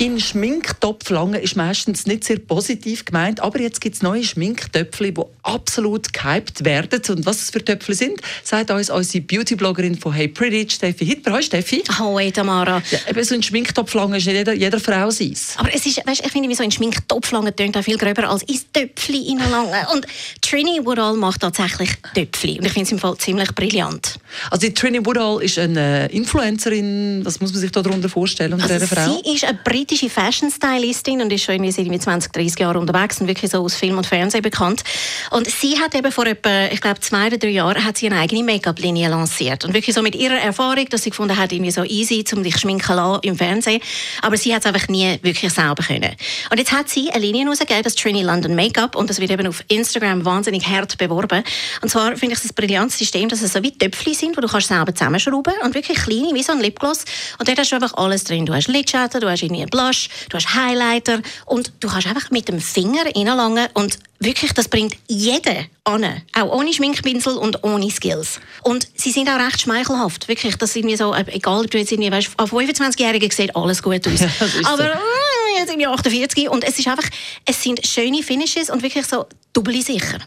In Schminktopf lange ist meistens nicht sehr positiv gemeint, aber jetzt gibt es neue Schminktöpfchen, die absolut gehypt werden. Und was es für Töpfchen sind, sagt uns unsere Beauty-Bloggerin von Hey Pretty, Steffi Hitler. Hallo Steffi. Hallo Tamara. Ja, eben so ein Schminktopf lange ist nicht jeder, jeder Frau sein. Aber es ist, weißt, ich finde, so ein Schminktopf lange tönt auch viel gröber als ins Töpfchen lange. Und Trini Woodall macht tatsächlich Töpfchen. Und ich finde es im Fall ziemlich brillant. Also die Trini Woodall ist eine Influencerin. Was muss man sich darunter vorstellen unter also Frau? Sie ist eine britische Fashion-Stylistin und ist schon irgendwie seit 20, 30 Jahren unterwegs und wirklich so aus Film und Fernsehen bekannt. Und sie hat eben vor etwa, ich glaube, zwei oder drei Jahren hat sie eine eigene Make-up-Linie lanciert. Und wirklich so mit ihrer Erfahrung, dass sie gefunden hat, irgendwie so easy, um dich schminken lassen im Fernsehen. Aber sie hat es einfach nie wirklich selber können. Und jetzt hat sie eine Linie rausgegeben, das Trini London Make-up. Und das wird eben auf Instagram wahnsinnig hart beworben. Und zwar finde ich das ein brillantes System, dass es so wie Töpfchen sind, wo du kannst selber zusammenschrauben und wirklich kleine, wie so ein Lipgloss. Und dort hast du einfach alles drin. Du hast Lidschatten, du hast irgendwie einen Blush, du hast Highlighter und du kannst einfach mit dem Finger reinlangen und wirklich, das bringt jeden an. Auch ohne Schminkpinsel und ohne Skills. Und sie sind auch recht schmeichelhaft. Wirklich, das sind mir so, äh, egal ob du jetzt irgendwie, weißt, an 25-Jährigen sieht alles gut aus. Ja, Aber so. äh, jetzt sind wir 48 und es ist einfach, es sind schöne Finishes und wirklich so doppelt sicher.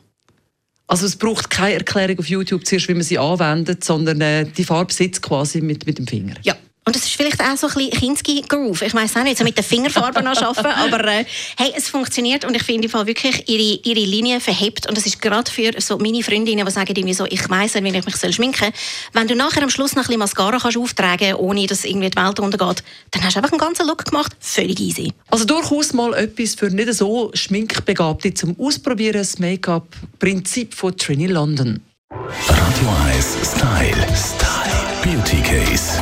Also es braucht keine Erklärung auf YouTube zuerst, wie man sie anwendet, sondern äh, die Farbe sitzt quasi mit, mit dem Finger. Ja. Und das ist vielleicht auch so ein bisschen Kinski-Groove. Ich weiß auch nicht, so mit den Fingerfarben arbeiten, aber äh, hey, es funktioniert und ich finde im Fall wirklich ihre, ihre Linie verhebt und das ist gerade für so meine Freundinnen, die sagen irgendwie so, ich weiss nicht, wie ich mich soll schminken soll. Wenn du nachher am Schluss noch ein bisschen Mascara kannst auftragen ohne dass irgendwie die Welt untergeht, dann hast du einfach einen ganzen Look gemacht, völlig easy. Also durchaus mal etwas für nicht so Schminkbegabte zum Ausprobieren, das Make-up-Prinzip von Trini London. Radio 1 Style. Style. Beauty Case.